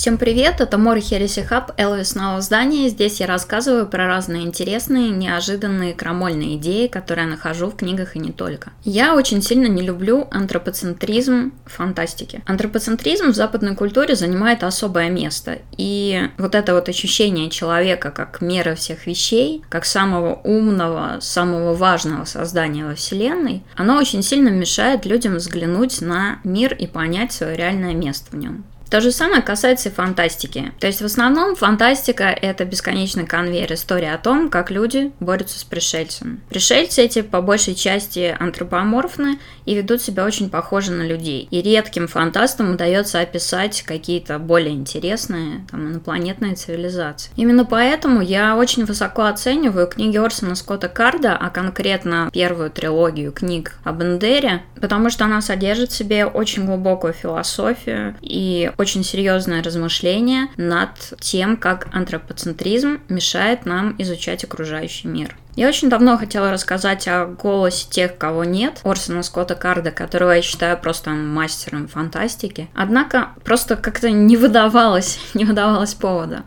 Всем привет, это Мори Хереси Хаб, Элвис Нового здания. Здесь я рассказываю про разные интересные, неожиданные, крамольные идеи, которые я нахожу в книгах и не только. Я очень сильно не люблю антропоцентризм фантастики. Антропоцентризм в западной культуре занимает особое место. И вот это вот ощущение человека как меры всех вещей, как самого умного, самого важного создания во Вселенной, оно очень сильно мешает людям взглянуть на мир и понять свое реальное место в нем. То же самое касается и фантастики. То есть в основном фантастика — это бесконечный конвейер истории о том, как люди борются с пришельцами. Пришельцы эти по большей части антропоморфны и ведут себя очень похоже на людей. И редким фантастам удается описать какие-то более интересные там, инопланетные цивилизации. Именно поэтому я очень высоко оцениваю книги Орсона Скотта Карда, а конкретно первую трилогию книг об Эндере, потому что она содержит в себе очень глубокую философию и очень серьезное размышление над тем, как антропоцентризм мешает нам изучать окружающий мир. Я очень давно хотела рассказать о голосе тех, кого нет, Орсона Скотта Карда, которого я считаю просто мастером фантастики. Однако просто как-то не выдавалось, не выдавалось повода.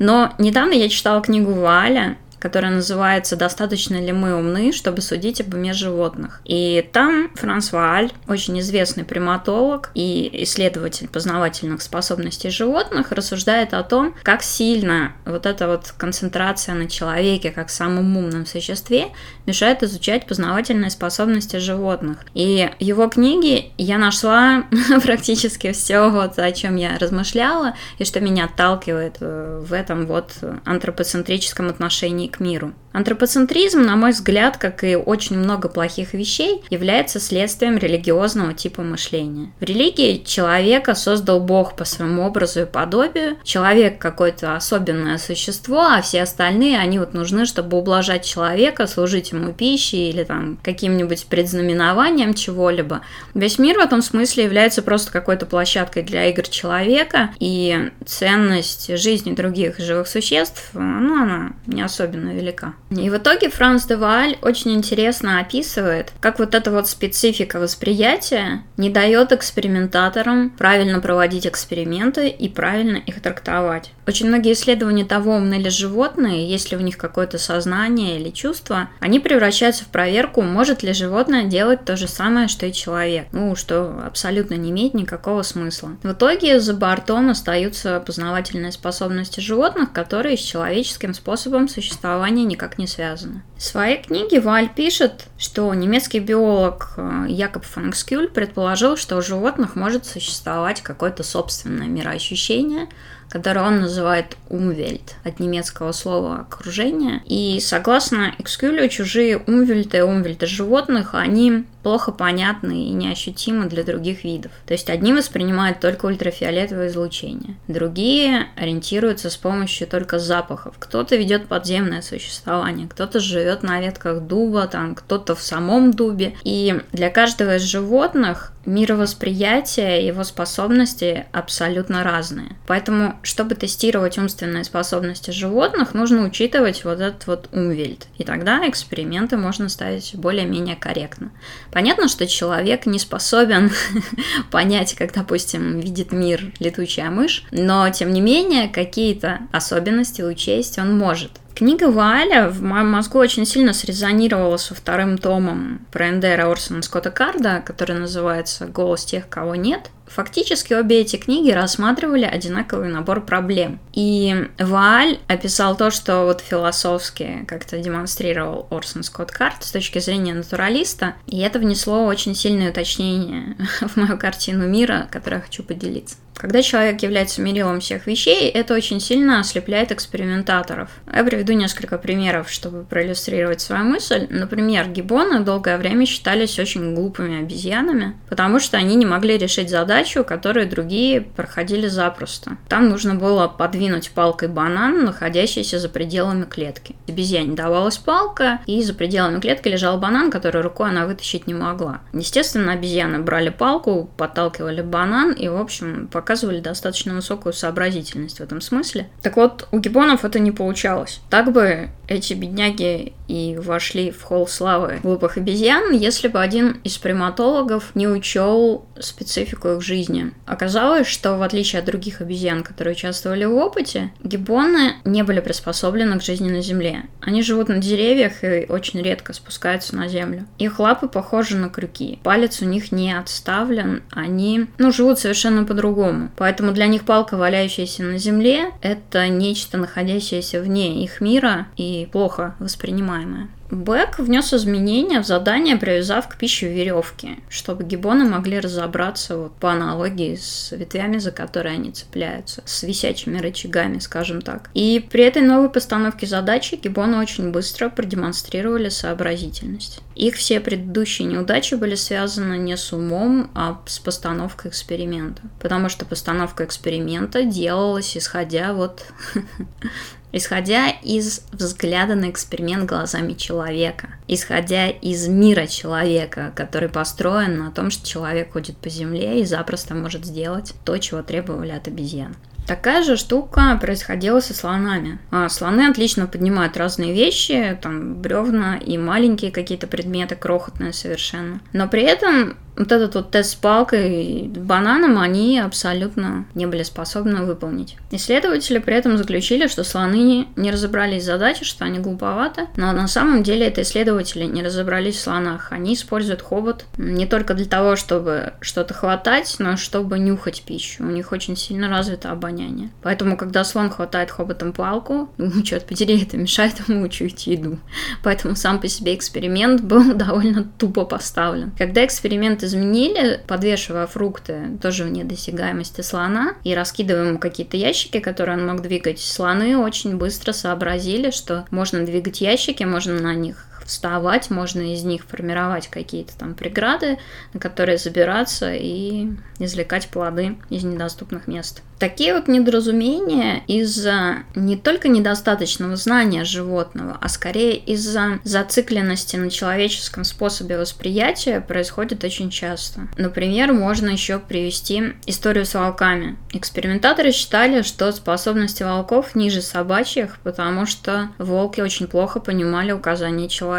Но недавно я читала книгу Валя, которая называется «Достаточно ли мы умны, чтобы судить об уме животных?». И там Франсуа Аль, очень известный приматолог и исследователь познавательных способностей животных, рассуждает о том, как сильно вот эта вот концентрация на человеке как самом умном существе мешает изучать познавательные способности животных. И его книге я нашла практически все, вот, о чем я размышляла, и что меня отталкивает э, в этом вот антропоцентрическом отношении к миру. Антропоцентризм, на мой взгляд, как и очень много плохих вещей, является следствием религиозного типа мышления. В религии человека создал Бог по своему образу и подобию. Человек какое-то особенное существо, а все остальные, они вот нужны, чтобы ублажать человека, служить ему пищей или там каким-нибудь предзнаменованием чего-либо. Весь мир в этом смысле является просто какой-то площадкой для игр человека, и ценность жизни других живых существ, ну, она не особенно велика. И в итоге Франс де Валь очень интересно описывает, как вот эта вот специфика восприятия не дает экспериментаторам правильно проводить эксперименты и правильно их трактовать. Очень многие исследования того, умны ли животные, есть ли у них какое-то сознание или чувство, они превращаются в проверку, может ли животное делать то же самое, что и человек. Ну, что абсолютно не имеет никакого смысла. В итоге за бортом остаются познавательные способности животных, которые с человеческим способом существования никак не связаны. В своей книге Валь пишет, что немецкий биолог э, Якоб Фанкскюль предположил, что у животных может существовать какое-то собственное мироощущение, которое он называет «умвельт» от немецкого слова «окружение». И согласно Экскюлю, чужие умвельты умвельты животных, они плохо понятны и неощутимы для других видов. То есть одни воспринимают только ультрафиолетовое излучение, другие ориентируются с помощью только запахов. Кто-то ведет подземное существование, кто-то живет на ветках дуба, там кто-то в самом дубе. И для каждого из животных мировосприятие, его способности абсолютно разные. Поэтому, чтобы тестировать умственные способности животных, нужно учитывать вот этот вот умвельт. И тогда эксперименты можно ставить более-менее корректно. Понятно, что человек не способен понять, как, допустим, видит мир летучая мышь, но, тем не менее, какие-то особенности учесть он может. Книга Валя в моем мозгу очень сильно срезонировала со вторым томом про Эндера Орсона Скотта Карда, который называется «Голос тех, кого нет». Фактически обе эти книги рассматривали одинаковый набор проблем. И Вааль описал то, что вот философски как-то демонстрировал Орсон Скотт Карт с точки зрения натуралиста, и это внесло очень сильное уточнение в мою картину мира, которой я хочу поделиться. Когда человек является мерилом всех вещей, это очень сильно ослепляет экспериментаторов. Я приведу несколько примеров, чтобы проиллюстрировать свою мысль. Например, гиббоны долгое время считались очень глупыми обезьянами, потому что они не могли решить задачу задачу, которую другие проходили запросто. Там нужно было подвинуть палкой банан, находящийся за пределами клетки. Обезьяне давалась палка, и за пределами клетки лежал банан, который рукой она вытащить не могла. Естественно, обезьяны брали палку, подталкивали банан и, в общем, показывали достаточно высокую сообразительность в этом смысле. Так вот, у гиббонов это не получалось. Так бы эти бедняги и вошли в холл славы глупых обезьян, если бы один из приматологов не учел специфику их жизни. Оказалось, что в отличие от других обезьян, которые участвовали в опыте, гиббоны не были приспособлены к жизни на Земле. Они живут на деревьях и очень редко спускаются на землю. Их лапы похожи на крюки. Палец у них не отставлен, они, ну, живут совершенно по-другому. Поэтому для них палка, валяющаяся на земле, это нечто, находящееся вне их мира и плохо воспринимаемое. Бэк внес изменения в задание, привязав к пище веревки, чтобы гибоны могли разобраться вот по аналогии с ветвями, за которые они цепляются, с висячими рычагами, скажем так. И при этой новой постановке задачи гибоны очень быстро продемонстрировали сообразительность. Их все предыдущие неудачи были связаны не с умом, а с постановкой эксперимента. Потому что постановка эксперимента делалась исходя вот исходя из взгляда на эксперимент глазами человека, исходя из мира человека, который построен на том, что человек ходит по земле и запросто может сделать то, чего требовали от обезьян. Такая же штука происходила со слонами. А слоны отлично поднимают разные вещи, там бревна и маленькие какие-то предметы, крохотные совершенно. Но при этом вот этот вот тест с палкой и бананом они абсолютно не были способны выполнить. Исследователи при этом заключили, что слоны не разобрались в задаче, что они глуповаты, но на самом деле это исследователи не разобрались в слонах. Они используют хобот не только для того, чтобы что-то хватать, но чтобы нюхать пищу. У них очень сильно развито обоняние. Поэтому, когда слон хватает хоботом палку, ну, черт подери, это мешает ему учуять еду. Поэтому сам по себе эксперимент был довольно тупо поставлен. Когда эксперимент изменили, подвешивая фрукты тоже вне досягаемости слона и раскидывая ему какие-то ящики, которые он мог двигать, слоны очень быстро сообразили, что можно двигать ящики, можно на них вставать, можно из них формировать какие-то там преграды, на которые забираться и извлекать плоды из недоступных мест. Такие вот недоразумения из-за не только недостаточного знания животного, а скорее из-за зацикленности на человеческом способе восприятия происходят очень часто. Например, можно еще привести историю с волками. Экспериментаторы считали, что способности волков ниже собачьих, потому что волки очень плохо понимали указания человека.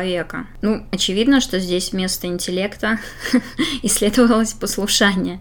Ну, очевидно, что здесь вместо интеллекта исследовалось послушание.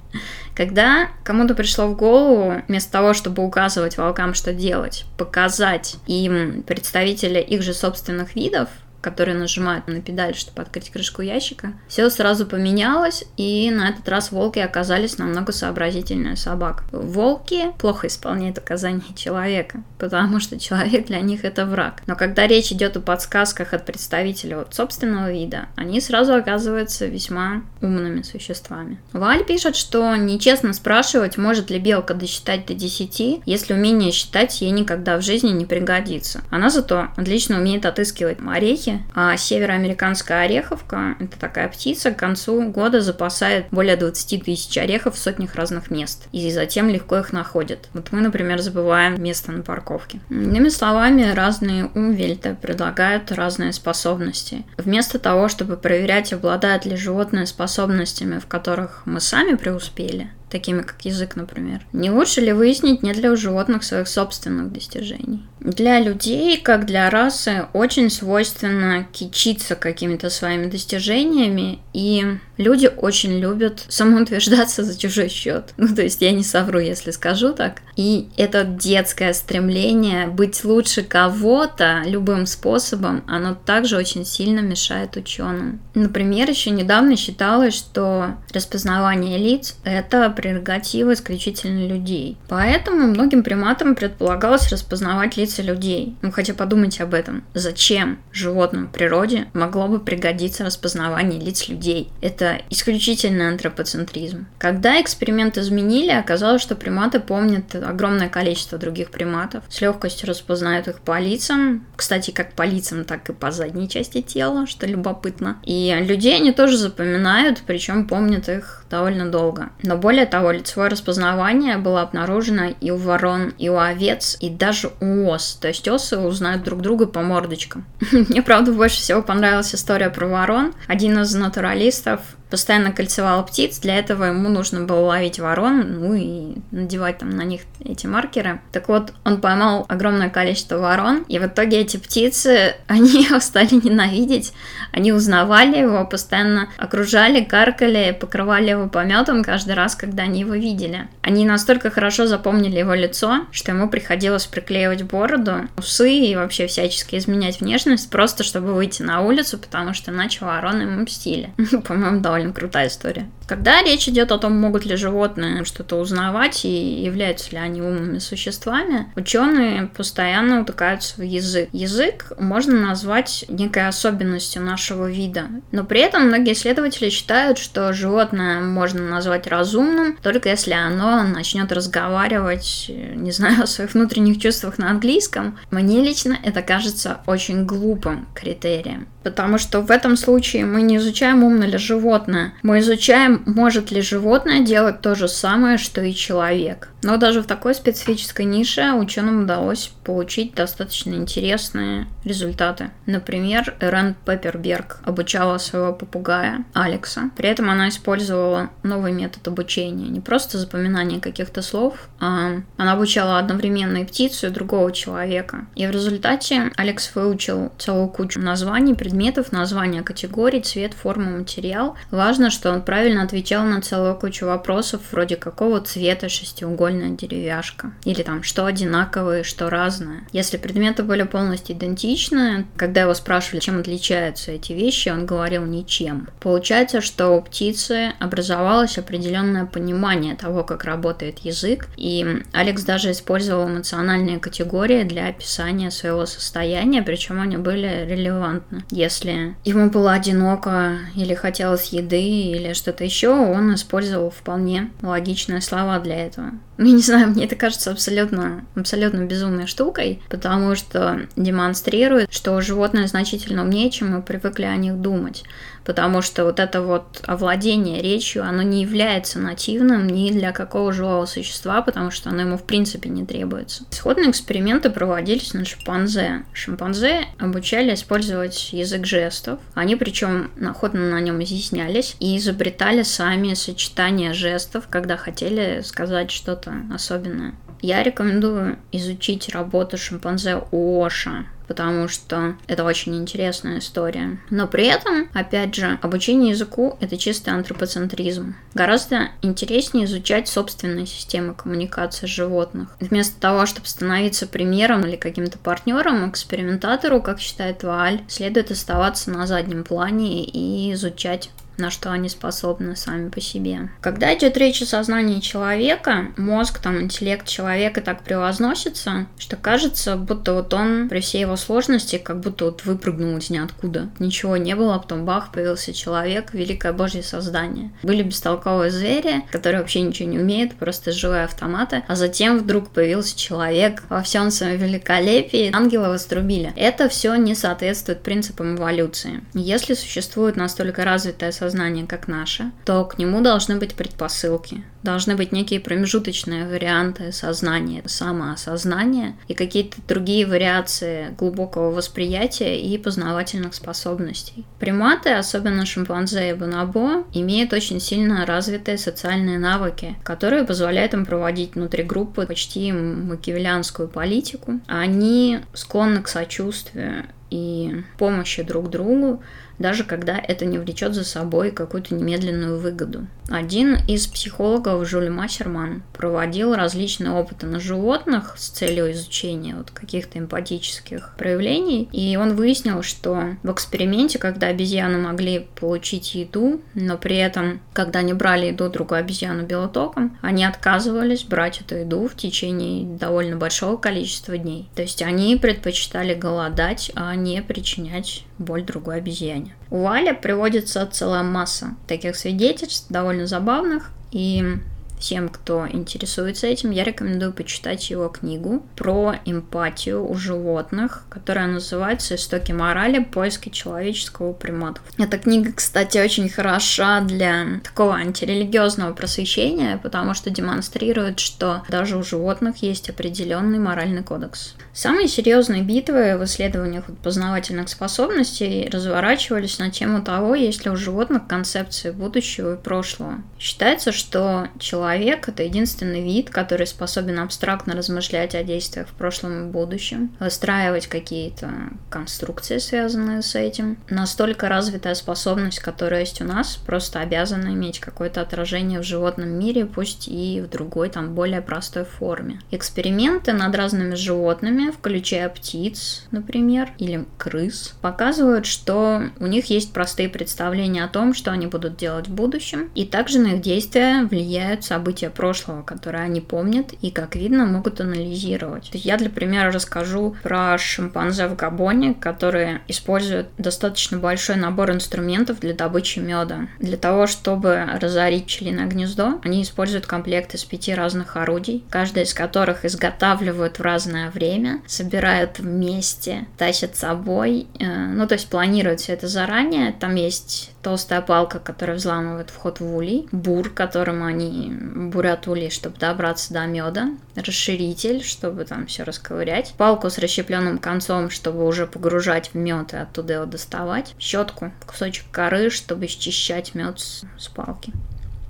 Когда кому-то пришло в голову, вместо того, чтобы указывать волкам, что делать, показать им представителя их же собственных видов, которые нажимают на педаль, чтобы открыть крышку ящика, все сразу поменялось, и на этот раз волки оказались намного сообразительнее собак. Волки плохо исполняют указания человека, потому что человек для них это враг. Но когда речь идет о подсказках от представителей вот собственного вида, они сразу оказываются весьма умными существами. Валь пишет, что нечестно спрашивать, может ли белка досчитать до 10, если умение считать ей никогда в жизни не пригодится. Она зато отлично умеет отыскивать орехи, орехи, а североамериканская ореховка, это такая птица, к концу года запасает более 20 тысяч орехов в сотнях разных мест, и затем легко их находит. Вот мы, например, забываем место на парковке. Иными словами, разные умвельты предлагают разные способности. Вместо того, чтобы проверять, обладают ли животные способностями, в которых мы сами преуспели, такими как язык, например. Не лучше ли выяснить, нет ли у животных своих собственных достижений? Для людей, как для расы, очень свойственно кичиться какими-то своими достижениями, и люди очень любят самоутверждаться за чужой счет. Ну, то есть я не совру, если скажу так. И это детское стремление быть лучше кого-то любым способом, оно также очень сильно мешает ученым. Например, еще недавно считалось, что распознавание лиц — это прерогатива исключительно людей. Поэтому многим приматам предполагалось распознавать лица людей. Ну, хотя подумайте об этом. Зачем животным в природе могло бы пригодиться распознавание лиц людей? Это исключительно антропоцентризм. Когда эксперимент изменили, оказалось, что приматы помнят огромное количество других приматов, с легкостью распознают их по лицам, кстати, как по лицам, так и по задней части тела, что любопытно. И людей они тоже запоминают, причем помнят их довольно долго. Но более того, лицевое распознавание было обнаружено и у ворон, и у овец, и даже у ос. То есть осы узнают друг друга по мордочкам. Мне, правда, больше всего понравилась история про ворон. Один из натуралистов постоянно кольцевал птиц, для этого ему нужно было ловить ворон, ну и надевать там на них эти маркеры. Так вот, он поймал огромное количество ворон, и в итоге эти птицы, они его стали ненавидеть, они узнавали его, постоянно окружали, каркали, покрывали его пометом каждый раз, когда они его видели. Они настолько хорошо запомнили его лицо, что ему приходилось приклеивать бороду, усы и вообще всячески изменять внешность, просто чтобы выйти на улицу, потому что иначе вороны ему мстили. По-моему, довольно крутая история. Когда речь идет о том, могут ли животные что-то узнавать и являются ли они умными существами, ученые постоянно утыкаются в язык. Язык можно назвать некой особенностью нашего вида, но при этом многие исследователи считают, что животное можно назвать разумным, только если оно начнет разговаривать, не знаю, о своих внутренних чувствах на английском. Мне лично это кажется очень глупым критерием. Потому что в этом случае мы не изучаем, умно ли животное. Мы изучаем, может ли животное делать то же самое, что и человек. Но даже в такой специфической нише ученым удалось получить достаточно интересные результаты. Например, Рен Пепперберг обучала своего попугая Алекса. При этом она использовала новый метод обучения. Не просто запоминание каких-то слов, а она обучала одновременно и птицу, и другого человека. И в результате Алекс выучил целую кучу названий, предметов, названия категорий, цвет, форма, материал. Важно, что он правильно отвечал на целую кучу вопросов, вроде какого цвета шестиугольная деревяшка. Или там, что одинаковое, что разное. Если предметы были полностью идентичны, когда его спрашивали, чем отличаются эти вещи, он говорил ничем. Получается, что у птицы образовалось определенное понимание того, как работает язык, и Алекс даже использовал эмоциональные категории для описания своего состояния, причем они были релевантны. Если ему было одиноко или хотелось еды или что-то еще, он использовал вполне логичные слова для этого. Ну, не знаю, мне это кажется абсолютно, абсолютно безумной штукой, потому что демонстрирует, что животное значительно умнее, чем мы привыкли о них думать потому что вот это вот овладение речью, оно не является нативным ни для какого живого существа, потому что оно ему в принципе не требуется. Исходные эксперименты проводились на шимпанзе. Шимпанзе обучали использовать язык жестов. Они причем охотно на нем изъяснялись и изобретали сами сочетания жестов, когда хотели сказать что-то особенное. Я рекомендую изучить работу шимпанзе Оша потому что это очень интересная история. Но при этом, опять же, обучение языку — это чистый антропоцентризм. Гораздо интереснее изучать собственные системы коммуникации животных. Вместо того, чтобы становиться примером или каким-то партнером, экспериментатору, как считает Вааль, следует оставаться на заднем плане и изучать на что они способны сами по себе. Когда идет речь о сознании человека, мозг, там, интеллект человека так превозносится, что кажется, будто вот он при всей его сложности, как будто вот выпрыгнул из ниоткуда. Ничего не было, а потом бах, появился человек, великое божье создание. Были бестолковые звери, которые вообще ничего не умеют, просто живые автоматы, а затем вдруг появился человек во всем своем великолепии, ангелы вострубили. Это все не соответствует принципам эволюции. Если существует настолько развитое сознание, сознание, как наше, то к нему должны быть предпосылки. Должны быть некие промежуточные варианты сознания, самоосознания и какие-то другие вариации глубокого восприятия и познавательных способностей. Приматы, особенно шимпанзе и бонобо, имеют очень сильно развитые социальные навыки, которые позволяют им проводить внутри группы почти макиавеллианскую политику. Они склонны к сочувствию и помощи друг другу, даже когда это не влечет за собой какую-то немедленную выгоду. Один из психологов, Жюль Массерман, проводил различные опыты на животных с целью изучения вот каких-то эмпатических проявлений, и он выяснил, что в эксперименте, когда обезьяны могли получить еду, но при этом, когда они брали еду другую обезьяну белотоком, они отказывались брать эту еду в течение довольно большого количества дней. То есть они предпочитали голодать, а не причинять боль другой обезьяне. У Валя приводится целая масса таких свидетельств, довольно забавных, и Всем, кто интересуется этим, я рекомендую почитать его книгу про эмпатию у животных, которая называется «Истоки морали. Поиски человеческого у приматов». Эта книга, кстати, очень хороша для такого антирелигиозного просвещения, потому что демонстрирует, что даже у животных есть определенный моральный кодекс. Самые серьезные битвы в исследованиях познавательных способностей разворачивались на тему того, есть ли у животных концепции будущего и прошлого. Считается, что человек — это единственный вид, который способен абстрактно размышлять о действиях в прошлом и будущем, выстраивать какие-то конструкции, связанные с этим. Настолько развитая способность, которая есть у нас, просто обязана иметь какое-то отражение в животном мире, пусть и в другой, там, более простой форме. Эксперименты над разными животными включая птиц, например, или крыс, показывают, что у них есть простые представления о том, что они будут делать в будущем, и также на их действия влияют события прошлого, которые они помнят и, как видно, могут анализировать. Я для примера расскажу про шимпанзе в Габоне, которые используют достаточно большой набор инструментов для добычи меда. Для того, чтобы разорить пчелиное гнездо, они используют комплект из пяти разных орудий, каждая из которых изготавливают в разное время, собирают вместе, тащат с собой, э, ну, то есть планируют все это заранее. Там есть толстая палка, которая взламывает вход в улей, бур, которым они бурят улей, чтобы добраться до меда, расширитель, чтобы там все расковырять, палку с расщепленным концом, чтобы уже погружать в мед и оттуда его доставать, щетку, кусочек коры, чтобы счищать мед с, с палки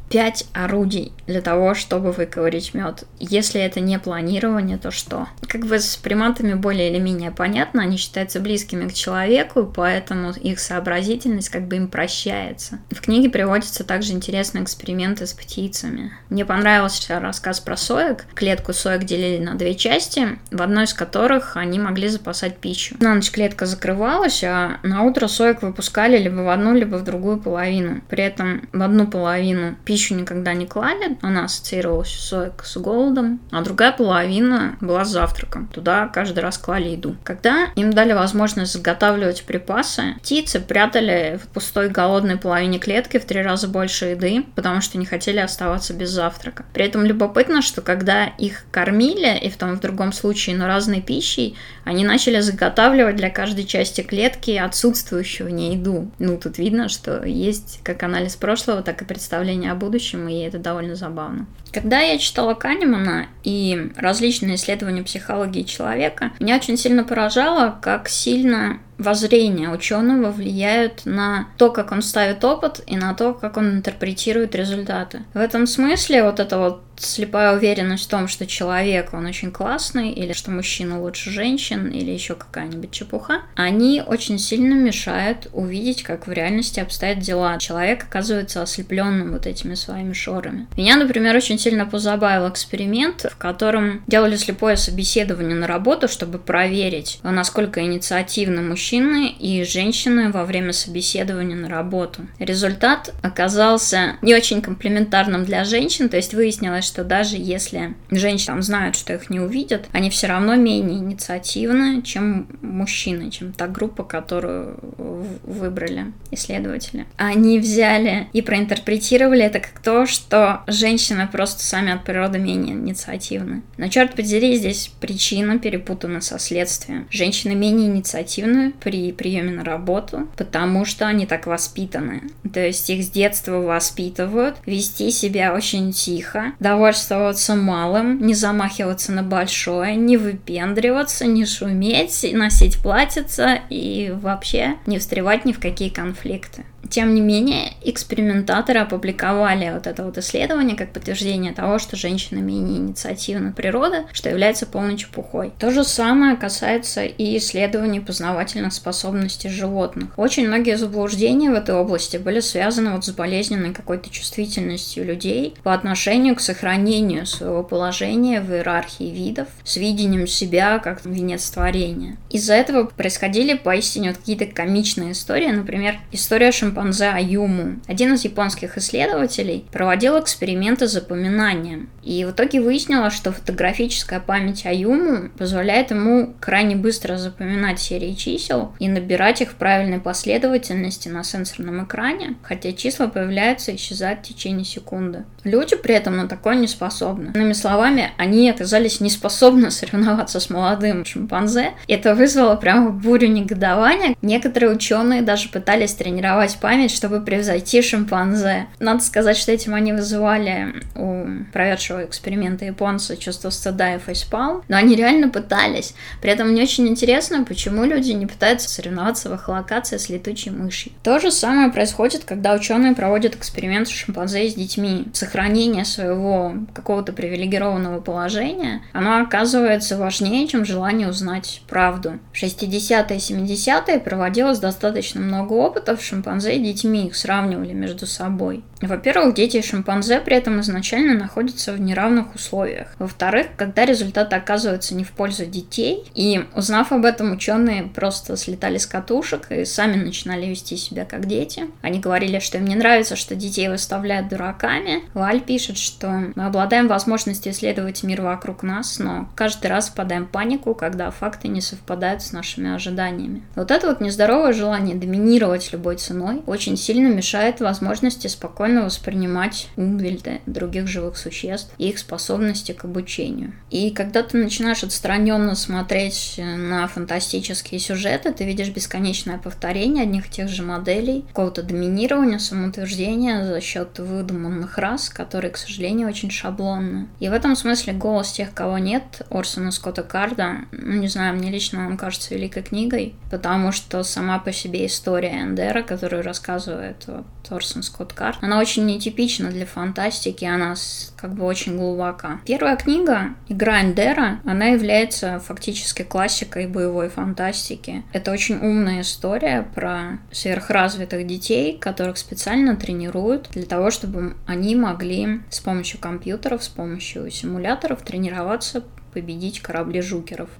пять орудий для того, чтобы выковырить мед. Если это не планирование, то что? Как бы с приматами более или менее понятно, они считаются близкими к человеку, поэтому их сообразительность как бы им прощается. В книге приводятся также интересные эксперименты с птицами. Мне понравился рассказ про соек. Клетку соек делили на две части, в одной из которых они могли запасать пищу. На ночь клетка закрывалась, а на утро соек выпускали либо в одну, либо в другую половину. При этом в одну половину пищу пищу никогда не клали, она ассоциировалась соек с голодом, а другая половина была с завтраком. Туда каждый раз клали еду. Когда им дали возможность заготавливать припасы, птицы прятали в пустой голодной половине клетки в три раза больше еды, потому что не хотели оставаться без завтрака. При этом любопытно, что когда их кормили, и в том и в другом случае, но разной пищей, они начали заготавливать для каждой части клетки отсутствующую в ней еду. Ну, тут видно, что есть как анализ прошлого, так и представление об будущем, и это довольно забавно. Когда я читала Канемана и различные исследования психологии человека, меня очень сильно поражало, как сильно воззрения ученого влияют на то, как он ставит опыт и на то, как он интерпретирует результаты. В этом смысле вот эта вот слепая уверенность в том, что человек, он очень классный, или что мужчина лучше женщин, или еще какая-нибудь чепуха, они очень сильно мешают увидеть, как в реальности обстоят дела. Человек оказывается ослепленным вот этими своими шорами. Меня, например, очень сильно позабавил эксперимент, в котором делали слепое собеседование на работу, чтобы проверить, насколько инициативно мужчина мужчины и женщины во время собеседования на работу. Результат оказался не очень комплиментарным для женщин, то есть выяснилось, что даже если женщины там знают, что их не увидят, они все равно менее инициативны, чем мужчины, чем та группа, которую выбрали исследователи. Они взяли и проинтерпретировали это как то, что женщины просто сами от природы менее инициативны. Но черт подери, здесь причина перепутана со следствием. Женщины менее инициативны, при приеме на работу, потому что они так воспитаны. То есть их с детства воспитывают вести себя очень тихо, довольствоваться малым, не замахиваться на большое, не выпендриваться, не шуметь, носить платьица и вообще не встревать ни в какие конфликты. Тем не менее, экспериментаторы опубликовали вот это вот исследование как подтверждение того, что женщина менее инициативна природа, что является полной чепухой. То же самое касается и исследований познавательных способностей животных. Очень многие заблуждения в этой области были связаны вот с болезненной какой-то чувствительностью людей по отношению к сохранению своего положения в иерархии видов, с видением себя как венец творения. Из-за этого происходили поистине вот какие-то комичные истории, например, история Шимпанзе шимпанзе Аюму. Один из японских исследователей проводил эксперименты с запоминанием. И в итоге выяснилось, что фотографическая память Аюму позволяет ему крайне быстро запоминать серии чисел и набирать их в правильной последовательности на сенсорном экране, хотя числа появляются и исчезают в течение секунды. Люди при этом на такое не способны. Иными словами, они оказались не способны соревноваться с молодым шимпанзе. Это вызвало прямо бурю негодования. Некоторые ученые даже пытались тренировать память, чтобы превзойти шимпанзе. Надо сказать, что этим они вызывали у проведшего эксперимента японца чувство стыда и фейспалм, но они реально пытались. При этом мне очень интересно, почему люди не пытаются соревноваться в эхолокации с летучей мышью. То же самое происходит, когда ученые проводят эксперимент с шимпанзе с детьми. Сохранение своего какого-то привилегированного положения, оно оказывается важнее, чем желание узнать правду. В 60-е и 70-е проводилось достаточно много опытов с шимпанзе и детьми, их сравнивали между собой. Во-первых, дети шимпанзе при этом изначально находятся в неравных условиях. Во-вторых, когда результаты оказываются не в пользу детей, и узнав об этом, ученые просто слетали с катушек и сами начинали вести себя как дети. Они говорили, что им не нравится, что детей выставляют дураками. Валь пишет, что мы обладаем возможностью исследовать мир вокруг нас, но каждый раз впадаем в панику, когда факты не совпадают с нашими ожиданиями. Вот это вот нездоровое желание доминировать любой ценой очень сильно мешает возможности спокойно воспринимать Умвельда, других живых существ и их способности к обучению. И когда ты начинаешь отстраненно смотреть на фантастические сюжеты, ты видишь бесконечное повторение одних и тех же моделей, какого-то доминирования, самоутверждения за счет выдуманных рас, которые, к сожалению, очень шаблонны. И в этом смысле голос тех, кого нет, Орсона Скотта Карда, ну не знаю, мне лично он кажется великой книгой, потому что сама по себе история Эндера, которую рассказывает вот, Орсон Скотт Кард, она очень нетипична для фантастики, она как бы очень глубока. Первая книга «Игра Эндера», она является фактически классикой боевой фантастики. Это очень умная история про сверхразвитых детей, которых специально тренируют для того, чтобы они могли с помощью компьютеров, с помощью симуляторов тренироваться победить корабли жукеров,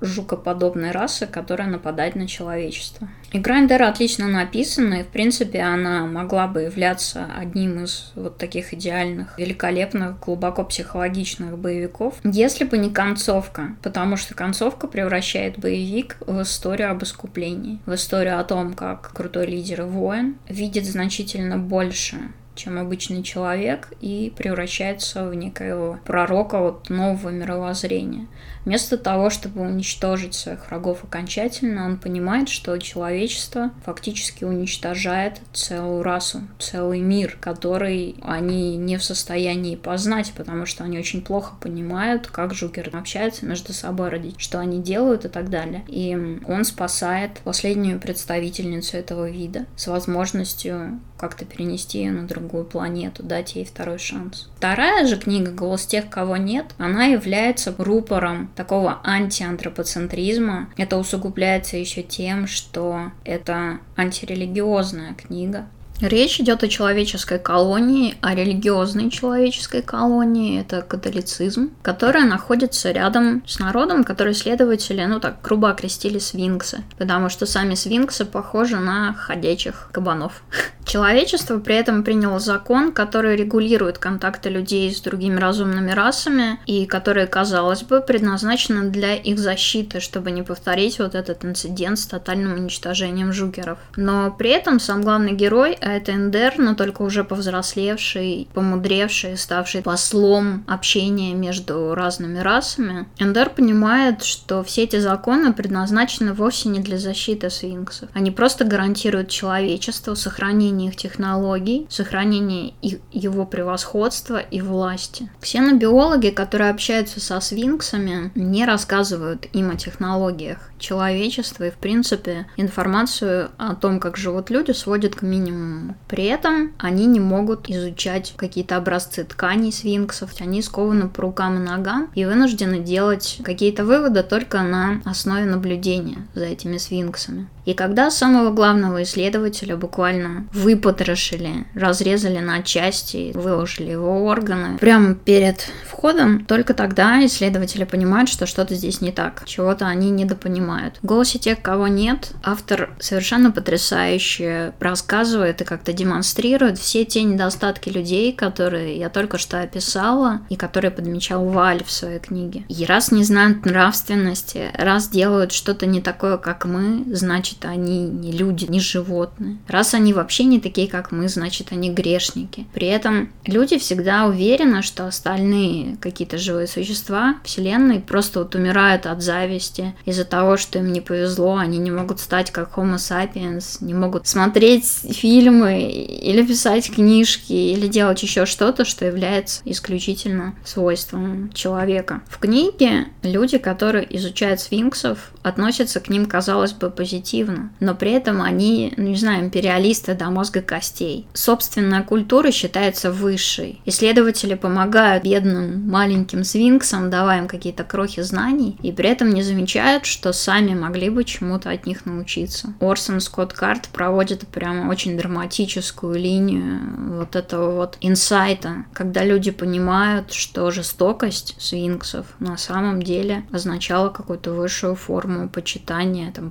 жукоподобной расы, которая нападает на человечество. Игра Эндера отлично написана, и, в принципе, она могла бы являться одним из вот таких идеальных, великолепных, глубоко психологичных боевиков, если бы не концовка, потому что концовка превращает боевик в историю об искуплении, в историю о том, как крутой лидер и воин видит значительно больше чем обычный человек, и превращается в некоего пророка вот нового мировоззрения. Вместо того, чтобы уничтожить своих врагов окончательно, он понимает, что человечество фактически уничтожает целую расу, целый мир, который они не в состоянии познать, потому что они очень плохо понимают, как жукеры общаются между собой, ради что они делают и так далее. И он спасает последнюю представительницу этого вида с возможностью как-то перенести ее на другую планету, дать ей второй шанс. Вторая же книга «Голос тех, кого нет», она является рупором такого антиантропоцентризма. Это усугубляется еще тем, что это антирелигиозная книга. Речь идет о человеческой колонии, о религиозной человеческой колонии, это католицизм, которая находится рядом с народом, который следователи, ну так, грубо окрестили свинксы, потому что сами свинксы похожи на ходячих кабанов. Человечество при этом приняло закон, который регулирует контакты людей с другими разумными расами и которые, казалось бы, предназначены для их защиты, чтобы не повторить вот этот инцидент с тотальным уничтожением жукеров. Но при этом сам главный герой это Эндер, но только уже повзрослевший, помудревший, ставший послом общения между разными расами. Эндер понимает, что все эти законы предназначены вовсе не для защиты свинксов. Они просто гарантируют человечеству сохранение их технологий, сохранение их, его превосходства и власти. Ксенобиологи, которые общаются со свинксами, не рассказывают им о технологиях человечества и, в принципе, информацию о том, как живут люди, сводят к минимуму при этом они не могут изучать какие-то образцы тканей свинксов, они скованы по рукам и ногам и вынуждены делать какие-то выводы только на основе наблюдения за этими свинксами. И когда самого главного исследователя буквально выпотрошили, разрезали на части, выложили его органы, прямо перед входом, только тогда исследователи понимают, что что-то здесь не так, чего-то они недопонимают. В голосе тех, кого нет, автор совершенно потрясающе рассказывает и как-то демонстрирует все те недостатки людей, которые я только что описала и которые подмечал Валь в своей книге. И раз не знают нравственности, раз делают что-то не такое, как мы, значит, они не люди, не животные. Раз они вообще не такие, как мы, значит, они грешники. При этом люди всегда уверены, что остальные какие-то живые существа Вселенной просто вот умирают от зависти из-за того, что им не повезло, они не могут стать как Homo sapiens, не могут смотреть фильмы или писать книжки или делать еще что-то, что является исключительно свойством человека. В книге люди, которые изучают сфинксов, относятся к ним, казалось бы, позитивно, но при этом они, ну, не знаю, империалисты до мозга костей. Собственная культура считается высшей. Исследователи помогают бедным маленьким свинксам, давая им какие-то крохи знаний, и при этом не замечают, что сами могли бы чему-то от них научиться. Орсон Скотт Карт проводит прямо очень драматическую линию вот этого вот инсайта, когда люди понимают, что жестокость свинксов на самом деле означала какую-то высшую форму почитания, там,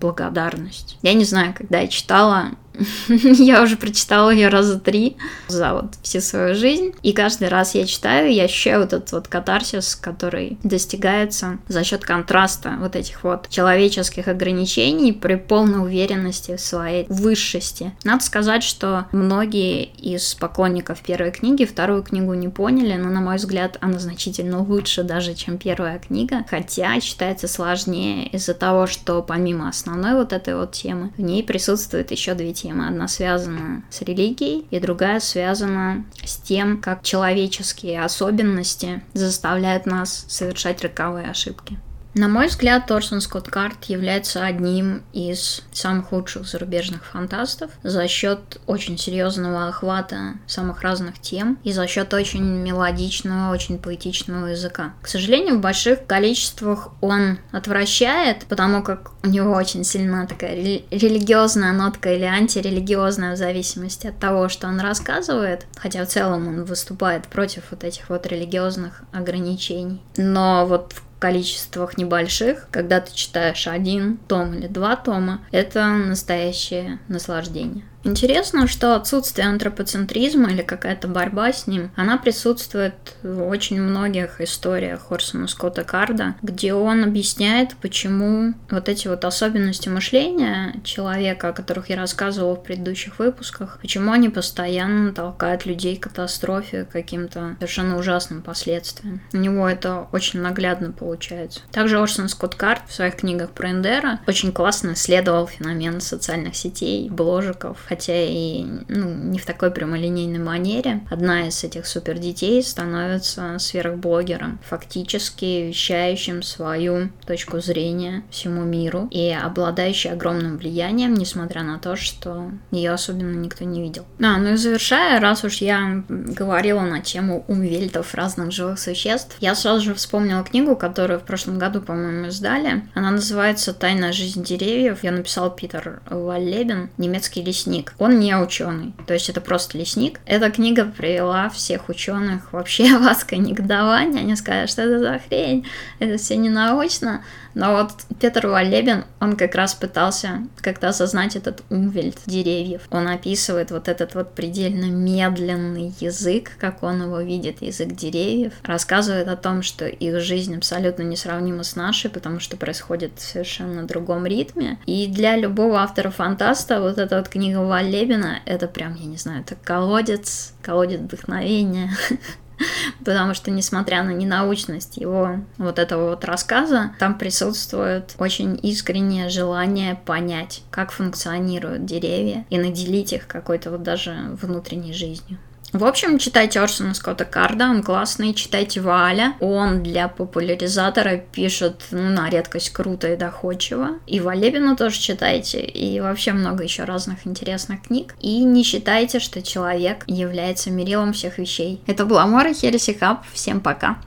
благодарность. Я не знаю, когда я читала я уже прочитала ее раза три за вот всю свою жизнь. И каждый раз я читаю, я ощущаю вот этот вот катарсис, который достигается за счет контраста вот этих вот человеческих ограничений при полной уверенности в своей высшести. Надо сказать, что многие из поклонников первой книги вторую книгу не поняли, но, на мой взгляд, она значительно лучше даже, чем первая книга, хотя считается сложнее из-за того, что помимо основной вот этой вот темы, в ней присутствует еще две темы. Одна связана с религией, и другая связана с тем, как человеческие особенности заставляют нас совершать роковые ошибки. На мой взгляд, Торсон Скотт Карт является одним из самых лучших зарубежных фантастов за счет очень серьезного охвата самых разных тем и за счет очень мелодичного, очень поэтичного языка. К сожалению, в больших количествах он отвращает, потому как у него очень сильна такая религиозная нотка или антирелигиозная в зависимости от того, что он рассказывает, хотя в целом он выступает против вот этих вот религиозных ограничений. Но вот в количествах небольших, когда ты читаешь один том или два тома, это настоящее наслаждение. Интересно, что отсутствие антропоцентризма или какая-то борьба с ним, она присутствует в очень многих историях Хорсона Скотта Карда, где он объясняет, почему вот эти вот особенности мышления человека, о которых я рассказывала в предыдущих выпусках, почему они постоянно толкают людей к катастрофе, каким-то совершенно ужасным последствиям. У него это очень наглядно получается. Также Орсон Скотт Кард в своих книгах про Эндера очень классно исследовал феномен социальных сетей, бложиков, хотя и ну, не в такой прямолинейной манере. Одна из этих супер детей становится сверхблогером, фактически вещающим свою точку зрения всему миру и обладающей огромным влиянием, несмотря на то, что ее особенно никто не видел. А, ну и завершая, раз уж я говорила на тему умвельтов разных живых существ, я сразу же вспомнила книгу, которую в прошлом году, по-моему, издали. Она называется «Тайная жизнь деревьев». Я написал Питер Валлебин, немецкий лесник лесник. Он не ученый, то есть это просто лесник. Эта книга привела всех ученых вообще в адское негодование. Они сказали, что это за хрень, это все не научно. Но вот Петр Валебин, он как раз пытался как-то осознать этот умвельт деревьев. Он описывает вот этот вот предельно медленный язык, как он его видит, язык деревьев. Рассказывает о том, что их жизнь абсолютно несравнима с нашей, потому что происходит в совершенно другом ритме. И для любого автора-фантаста вот эта вот книга Валебина, это прям, я не знаю, это колодец, колодец вдохновения. потому что, несмотря на ненаучность его вот этого вот рассказа, там присутствует очень искреннее желание понять, как функционируют деревья и наделить их какой-то вот даже внутренней жизнью. В общем, читайте Орсона Скотта Карда, он классный, читайте Валя, он для популяризатора пишет ну, на редкость круто и доходчиво. И Валебина тоже читайте, и вообще много еще разных интересных книг. И не считайте, что человек является мерилом всех вещей. Это был Амора Хереси Хаб, всем пока!